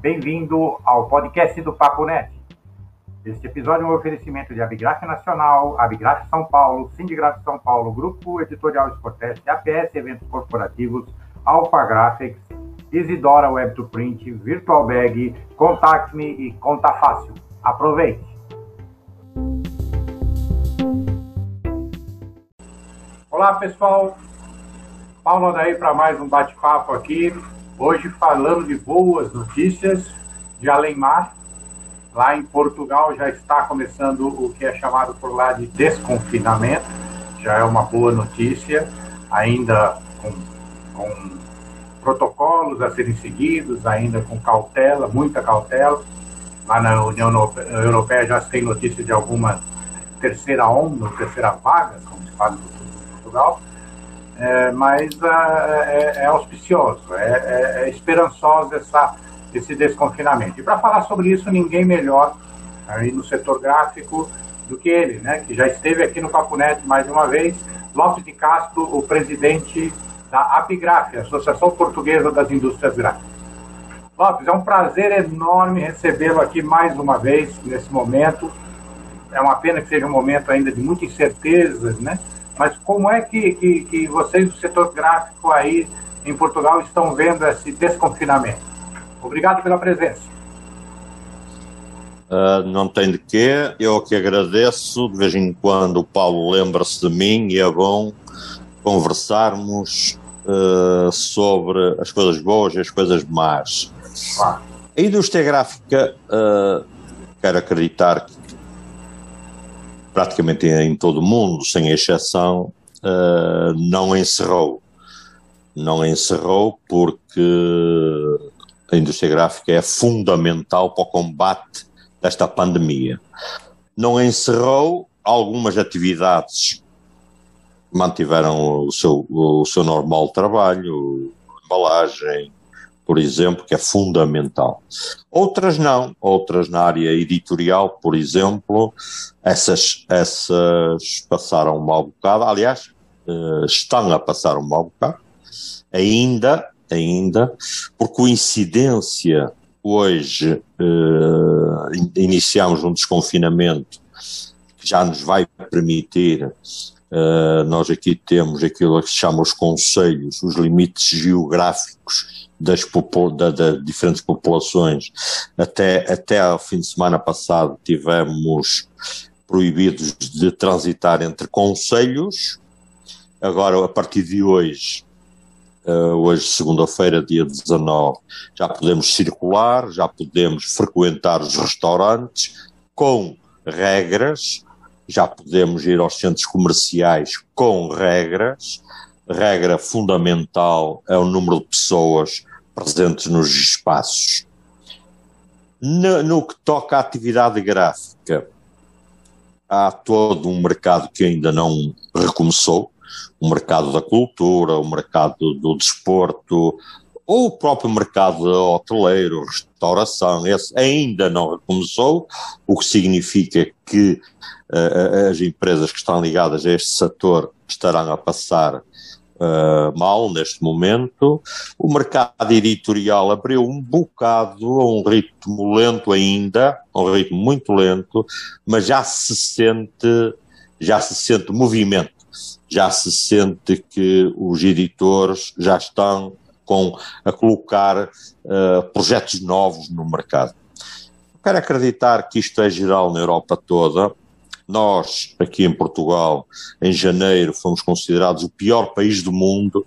Bem-vindo ao podcast do Papo Net. Este episódio é um oferecimento de Abigraf Nacional, Abigraf São Paulo, Sindigraf São Paulo, Grupo Editorial Sportest, APS Eventos Corporativos, Alpha Graphics, Isidora Web to Print, Virtual Bag, Contact Me e Conta Fácil. Aproveite! Olá pessoal, Paulo daí para mais um bate-papo aqui. Hoje falando de boas notícias de Além-Mar. Lá em Portugal já está começando o que é chamado por lá de desconfinamento. Já é uma boa notícia, ainda com, com protocolos a serem seguidos, ainda com cautela, muita cautela. Lá na União Europeia já se tem notícia de alguma terceira onda, terceira vaga, como se fala em Portugal é, mas é, é, é auspicioso, é, é, é, esperançoso essa, esse desconfinamento. E para falar sobre isso, ninguém melhor aí no setor gráfico do que ele, né, que já esteve aqui no Papo Net mais uma vez, Lopes de Castro, o presidente da APIGRAF, Associação Portuguesa das Indústrias Gráficas. Lopes, é um prazer enorme recebê-lo aqui mais uma vez, nesse momento. É uma pena que seja um momento ainda de muita incerteza, né? Mas como é que, que, que vocês do setor gráfico aí em Portugal estão vendo esse desconfinamento? Obrigado pela presença. Uh, não tem de quê, eu que agradeço. De vez em quando o Paulo lembra-se de mim e é bom conversarmos uh, sobre as coisas boas e as coisas más. A indústria gráfica, uh, quero acreditar que praticamente em todo o mundo, sem exceção, uh, não encerrou. Não encerrou porque a indústria gráfica é fundamental para o combate desta pandemia. Não encerrou algumas atividades mantiveram o seu, o seu normal trabalho, embalagem, por exemplo, que é fundamental. Outras não, outras na área editorial, por exemplo, essas, essas passaram um mau bocado, aliás, uh, estão a passar um mau bocado, ainda, ainda, por coincidência, hoje uh, iniciamos um desconfinamento que já nos vai permitir Uh, nós aqui temos aquilo que se chama os conselhos, os limites geográficos das, da, da, diferentes populações. Até, até ao fim de semana passado tivemos proibidos de transitar entre conselhos. Agora, a partir de hoje, uh, hoje segunda-feira, dia 19, já podemos circular, já podemos frequentar os restaurantes com regras, já podemos ir aos centros comerciais com regras. Regra fundamental é o número de pessoas presentes nos espaços. No, no, que toca à atividade gráfica, há todo um mercado que ainda não recomeçou, o mercado da cultura, o mercado do desporto, ou o próprio mercado hoteleiro, restauração, esse ainda não recomeçou, o que significa que as empresas que estão ligadas a este setor estarão a passar uh, mal neste momento. O mercado editorial abriu um bocado a um ritmo lento ainda, a um ritmo muito lento, mas já se sente, já se sente movimento, já se sente que os editores já estão com, a colocar uh, projetos novos no mercado. quero acreditar que isto é geral na Europa toda, nós, aqui em Portugal, em janeiro, fomos considerados o pior país do mundo.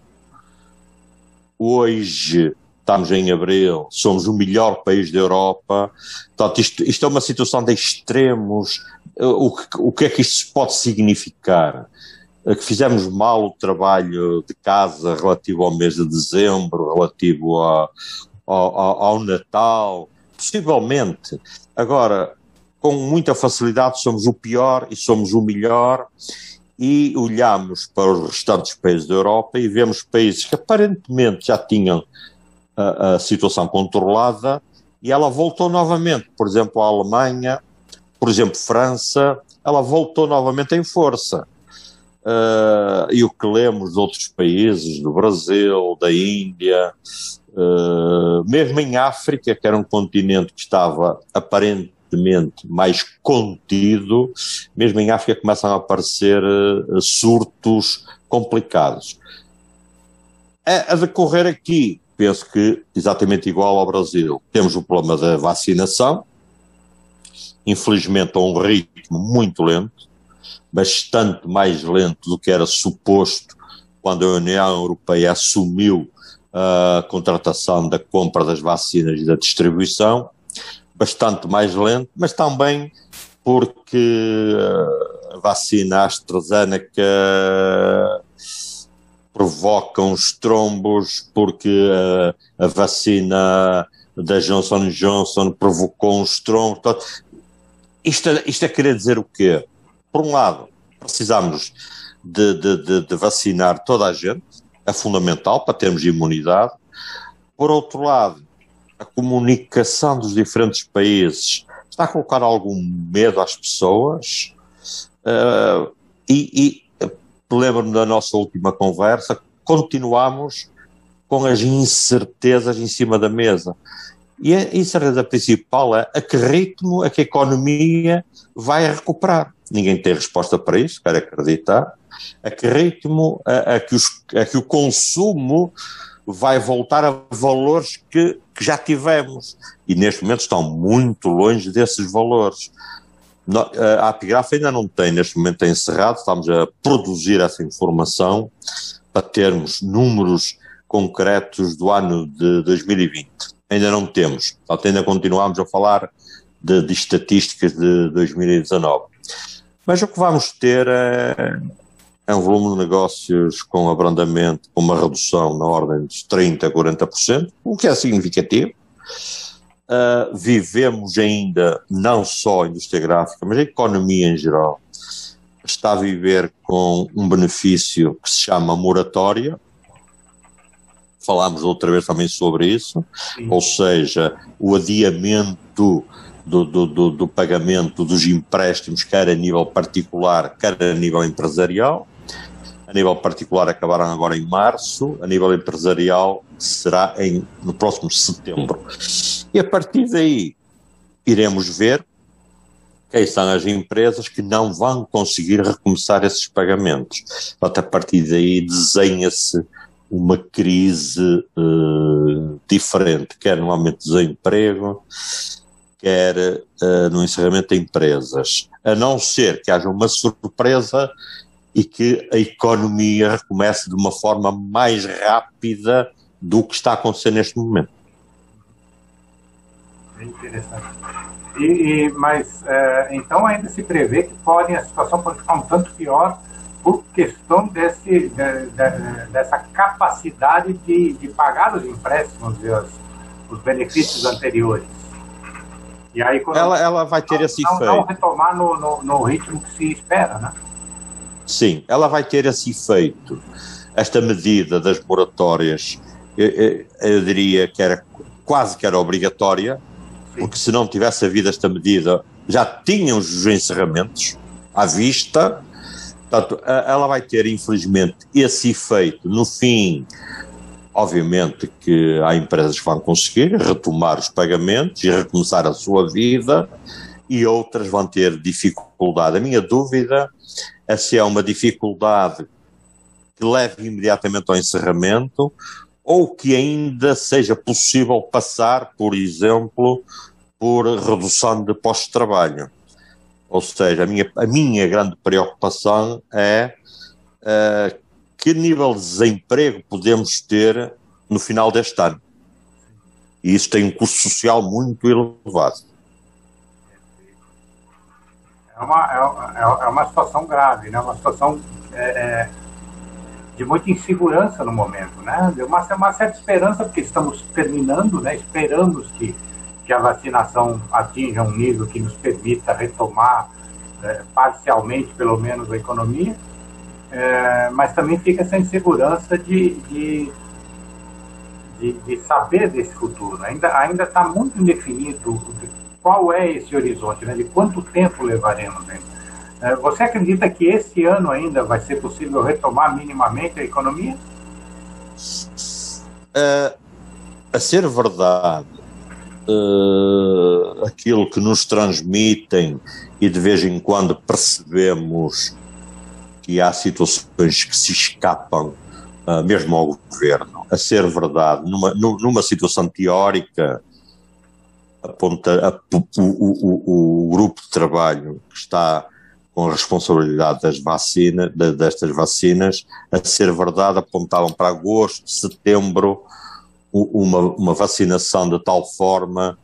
Hoje, estamos em abril, somos o melhor país da Europa. Portanto, isto, isto é uma situação de extremos. O que, o que é que isto pode significar? Que fizemos mal o trabalho de casa relativo ao mês de dezembro, relativo a, ao, ao Natal, possivelmente. Agora, com muita facilidade somos o pior e somos o melhor e olhamos para os restantes países da Europa e vemos países que aparentemente já tinham a, a situação controlada e ela voltou novamente. Por exemplo, a Alemanha, por exemplo, França, ela voltou novamente em força. uh, e o que lemos de outros países, do Brasil, da Índia, uh, mesmo em África, que era um continente que estava aparentemente mais contido, mesmo em África começam a aparecer uh, surtos complicados. A, a decorrer aqui, penso que exatamente igual ao Brasil, temos o problema da vacinação, infelizmente a um ritmo muito lento, bastante mais lento do que era suposto quando a União Europeia assumiu a contratação da compra das vacinas e da distribuição, bastante mais lento, mas também porque a vacina AstraZeneca provoca uns trombos, porque a, a vacina da Johnson Johnson provocou uns trombos. Isto, é, isto é querer dizer o quê? Por um lado, precisamos de, de, de, de vacinar toda a gente, é fundamental para termos imunidade. Por outro lado, a comunicação dos diferentes países está a colocar algum medo às pessoas. Uh, e, e lembro-me da nossa última conversa, continuamos com as incertezas em cima da mesa. E a incerteza principal é a que ritmo é que a economia vai recuperar. Ninguém tem resposta para isso, quero acreditar. A que ritmo a que, os, a que o consumo vai voltar a valores que, que, já tivemos. E neste momento estão muito longe desses valores. A Apigraf ainda não tem, neste momento é encerrado, estamos a produzir essa informação para termos números concretos do ano de 2020 ainda não temos. Portanto, ainda continuamos a falar de, de estatísticas de 2019. Mas o que vamos ter é, é, um volume de negócios com abrandamento, com uma redução na ordem dos 30% a 40%, o que é significativo. Uh, vivemos ainda, não só a indústria gráfica, mas a economia em geral, está a viver com um benefício que se chama moratória, falámos outra vez também sobre isso, Sim. ou seja, o adiamento do, do, do, do, pagamento dos empréstimos, quer a nível particular, quer a nível empresarial. A nível particular acabaram agora em março, a nível empresarial será em, no próximo setembro. E a partir daí iremos ver quem são as empresas que não vão conseguir recomeçar esses pagamentos. Portanto, a partir daí desenha-se uma crise uh, diferente, quer no aumento do desemprego, quer uh, no encerramento de empresas, a não ser que haja uma surpresa e que a economia recomece de uma forma mais rápida do que está a acontecer neste momento. É interessante. E, e mas uh, então ainda se prevê que pode, a situação pode ficar um tanto pior por questão desse, de, de, dessa capacidade de, de, pagar os empréstimos e os, os benefícios anteriores. E aí, ela, ela vai ter não, esse não, efeito. Não retomar no, no, no, ritmo que se espera, né? Sim, ela vai ter esse efeito. Esta medida das moratórias, eu, eu, eu diria que era quase que era obrigatória, porque se não tivesse havido esta medida, já tinham os encerramentos à vista, Portanto, ela vai ter, infelizmente, esse efeito no fim. Obviamente que há empresas que vão conseguir retomar os pagamentos e recomeçar a sua vida, e outras vão ter dificuldade. A minha dúvida é se é uma dificuldade que leve imediatamente ao encerramento ou que ainda seja possível passar, por exemplo, por redução de postos de trabalho. Ou seja, a minha, a minha grande preocupação é uh, que nível de desemprego podemos ter no final deste ano. E isso tem um custo social muito elevado. É uma, é, é uma situação grave, né? uma situação é, é, de muita insegurança no momento. Né? De uma, uma certa esperança, porque estamos terminando, né? esperamos que que a vacinação atinja um nível que nos permita retomar é, parcialmente, pelo menos, a economia, é, mas também fica essa insegurança de, de, de, de saber desse futuro. Ainda ainda está muito indefinido qual é esse horizonte, né, de quanto tempo levaremos. Né? É, você acredita que esse ano ainda vai ser possível retomar minimamente a economia? Uh, a ser verdade, uh, aquilo que nos transmitem e de vez em quando percebemos que há situações que se escapam uh, mesmo ao governo, a ser verdade, numa, numa situação teórica, aponta a, o, o, o, grupo de trabalho que está com a responsabilidade das vacinas, destas vacinas, a ser verdade, apontavam para agosto, setembro, uma, uma vacinação de tal forma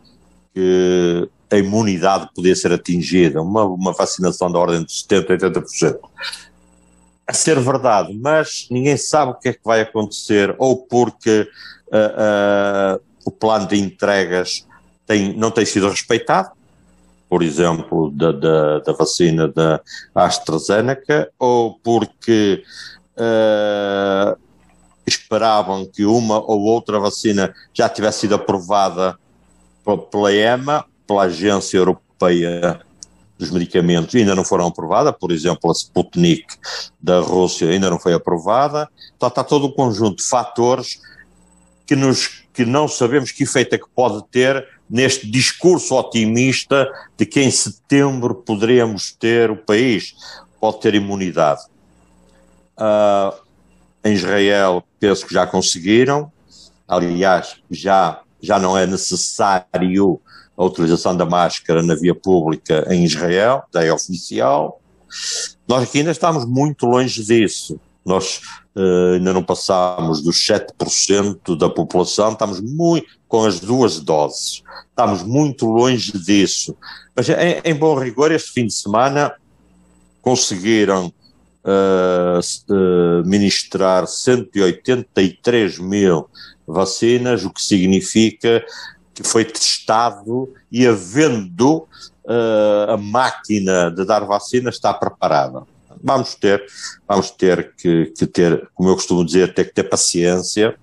que a imunidade podia ser atingida, uma, uma vacinação da ordem de 70%, 80%. A ser verdade, mas ninguém sabe o que é que vai acontecer, ou porque uh, uh, o plano de entregas tem, não tem sido respeitado, por exemplo, da, da, da vacina da AstraZeneca, ou porque uh, esperavam que uma ou outra vacina já tivesse sido aprovada pela EMA, pela Agência Europeia dos Medicamentos, ainda não foram aprovadas, por exemplo, a Sputnik da Rússia ainda não foi aprovada. Então está todo um conjunto de fatores que, nos, que não sabemos que efeito é que pode ter neste discurso otimista de que em setembro poderemos ter, o país pode ter imunidade. Uh, em Israel, penso que já conseguiram. Aliás, já, já não é necessário a utilização da máscara na via pública em Israel, já é oficial. Nós aqui ainda estamos muito longe disso. Nós uh, ainda não passámos dos 7% da população, estamos muito com as duas doses. Estamos muito longe disso. Mas, em, em bom rigor, este fim de semana conseguiram uh, ministrar 183 mil vacinas, o que significa que foi testado e havendo uh, a máquina de dar vacina está preparada. Vamos ter, vamos ter que, que, ter, como eu costumo dizer, ter que ter paciência,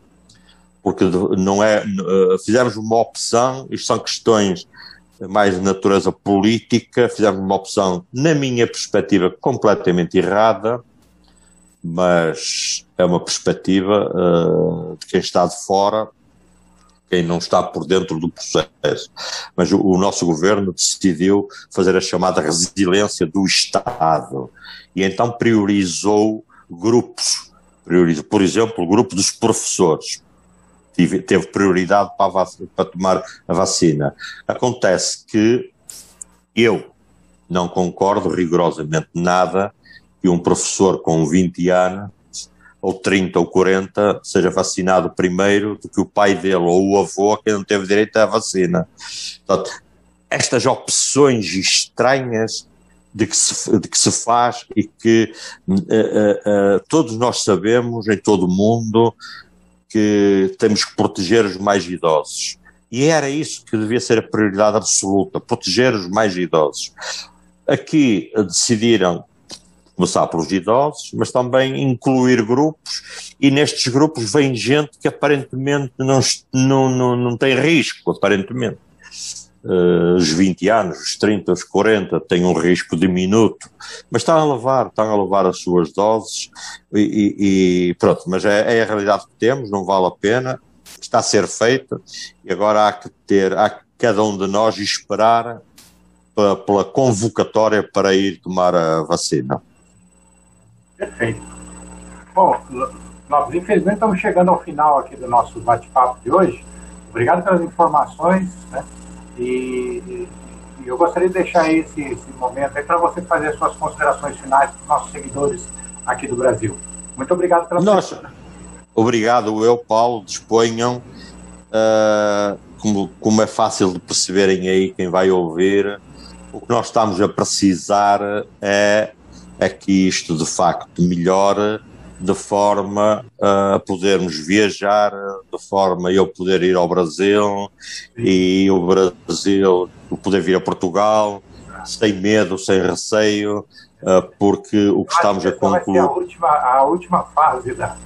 porque não é, fizemos uma opção, isto são questões mais de natureza política, fizemos uma opção, na minha perspectiva, completamente errada, mas é uma perspectiva uh, de quem está de fora, quem não está por dentro do processo. Mas o, o nosso governo decidiu fazer a chamada resiliência do Estado e então priorizou grupos, priorizou, por exemplo, o grupo dos professores tive, teve prioridade para, para tomar a vacina. Acontece que eu não concordo rigorosamente nada que um professor com 20 anos, ou 30 ou 40, seja vacinado primeiro do que o pai dele ou o avô que não teve direito à vacina. Portanto, estas opções estranhas de que se, de que se faz e que uh, uh, todos nós sabemos em todo o mundo que temos que proteger os mais idosos. E era isso que devia ser a prioridade absoluta, proteger os mais idosos. Aqui decidiram começar pelos idosos, mas também incluir grupos, e nestes grupos vem gente que aparentemente não, não, não, não tem risco, aparentemente uh, os 20 anos, os 30, os 40 têm um risco diminuto, mas estão a levar, estão a levar as suas doses e, e, e pronto, mas é, é, a realidade que temos, não vale a pena, está a ser feita e agora há que ter, há que cada um de nós esperar pela, pela convocatória para ir tomar a vacina. Perfeito. Bom, nós infelizmente estamos chegando ao final aqui do nosso bate-papo de hoje. Obrigado pelas informações, né? E, e eu gostaria de deixar esse, esse momento aí para você fazer as suas considerações finais para os nossos seguidores aqui do Brasil. Muito obrigado pela Nossa, Obrigado, eu, Paulo. Disponham. Uh, como, como é fácil de perceberem aí, quem vai ouvir, o que nós estamos a precisar é, é que isto de facto melhore de forma a podermos viajar, de forma a eu poder ir ao Brasil e o Brasil poder vir a Portugal sem medo, sem receio, eh, porque o que estamos a concluir. a última, a última fase da,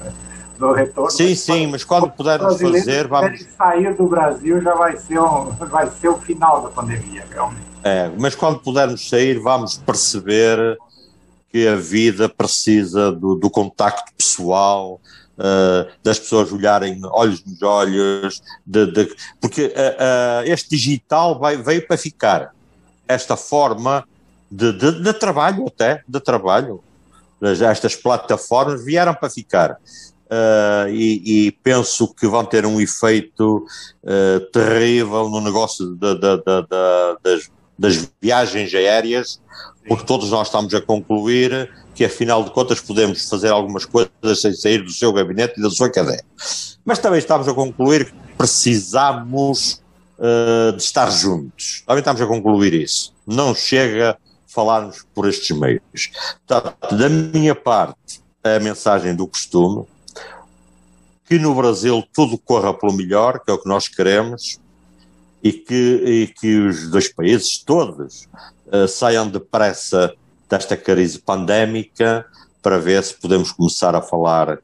do retorno. Sim, sim, mas quando pudermos fazer, vamos. sair do Brasil já vai ser, um, vai ser o final da pandemia, realmente. É, mas quando pudermos sair, vamos perceber que a vida precisa do, do contacto pessoal, uh, das pessoas olharem olhos nos olhos, de, de, porque uh, uh, este digital vai, veio para ficar. Esta forma de, de, de trabalho, até, de trabalho, estas plataformas vieram para ficar. Uh, e, e, penso que vão ter um efeito uh, terrível no negócio de, das, das, viagens aéreas, porque todos nós estamos a concluir que, afinal de contas, podemos fazer algumas coisas sem sair do seu gabinete e da sua cadeia. Mas também estamos a concluir que precisamos uh, de estar juntos. Também estamos a concluir isso. Não chega falarmos por estes meios. Portanto, da minha parte, a mensagem do costume, que no Brasil tudo corra pelo melhor, que é o que nós queremos, e que, e que os dois países todos uh, saiam depressa desta crise pandémica para ver se podemos começar a falar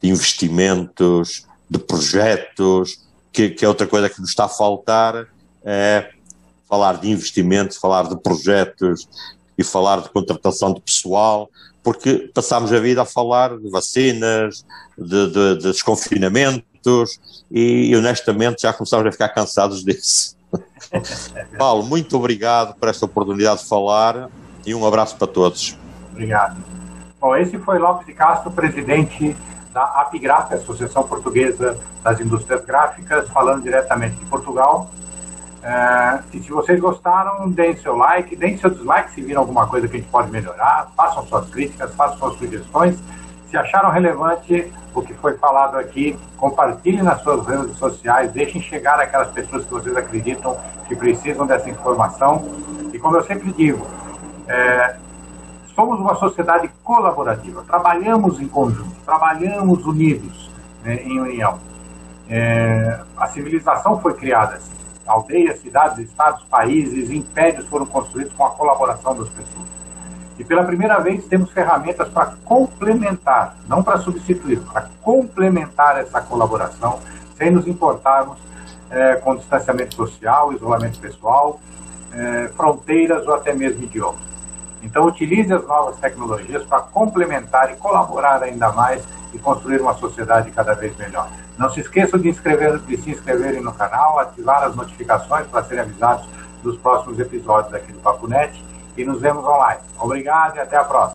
de investimentos, de projetos, que, que é outra coisa que nos está a faltar, é falar de investimentos, falar de projetos e falar de contratação de pessoal, porque passámos a vida a falar de vacinas, de, de, de desconfinamentos e, honestamente já começámos a ficar cansados disso. Paulo, muito obrigado por esta oportunidade de falar e um abraço para todos. Obrigado. Bom, esse foi Lopes de Castro, presidente da APGRAF, Associação Portuguesa das Indústrias Gráficas, falando diretamente de Portugal. É, e se vocês gostaram, deem seu like, deem seu dislike se viram alguma coisa que a gente pode melhorar, façam suas críticas, façam suas sugestões. Se acharam relevante o que foi falado aqui, compartilhem nas suas redes sociais, deixem chegar aquelas pessoas que vocês acreditam que precisam dessa informação. E como eu sempre digo, é, somos uma sociedade colaborativa, trabalhamos em conjunto, trabalhamos unidos né, em união. É, a civilização foi criada assim aldeias, cidades, estados, países, impérios foram construídos com a colaboração das pessoas. E pela primeira vez temos ferramentas para complementar, não para substituir, para complementar essa colaboração, sem nos importarmos é, com distanciamento social, isolamento pessoal, é, fronteiras ou até mesmo idiomas. Então, utilize as novas tecnologias para complementar e colaborar ainda mais e construir uma sociedade cada vez melhor. Não se esqueçam de, inscrever, de se inscreverem no canal, ativar as notificações para serem avisados dos próximos episódios aqui do Papo Net e nos vemos online. Obrigado e até a próxima.